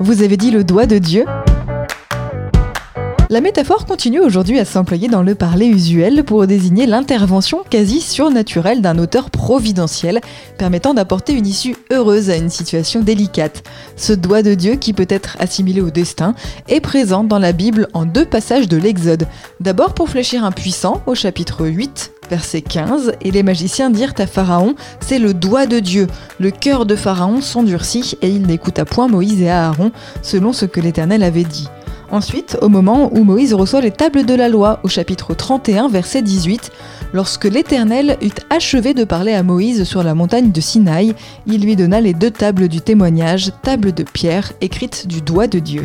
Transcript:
Vous avez dit le doigt de Dieu la métaphore continue aujourd'hui à s'employer dans le parler usuel pour désigner l'intervention quasi surnaturelle d'un auteur providentiel permettant d'apporter une issue heureuse à une situation délicate. Ce doigt de Dieu qui peut être assimilé au destin est présent dans la Bible en deux passages de l'Exode. D'abord pour fléchir un puissant au chapitre 8 Verset 15, et les magiciens dirent à Pharaon, c'est le doigt de Dieu. Le cœur de Pharaon s'endurcit et il n'écouta point Moïse et Aaron, selon ce que l'Éternel avait dit. Ensuite, au moment où Moïse reçoit les tables de la loi, au chapitre 31, verset 18, lorsque l'Éternel eut achevé de parler à Moïse sur la montagne de Sinaï, il lui donna les deux tables du témoignage, tables de pierre, écrites du doigt de Dieu.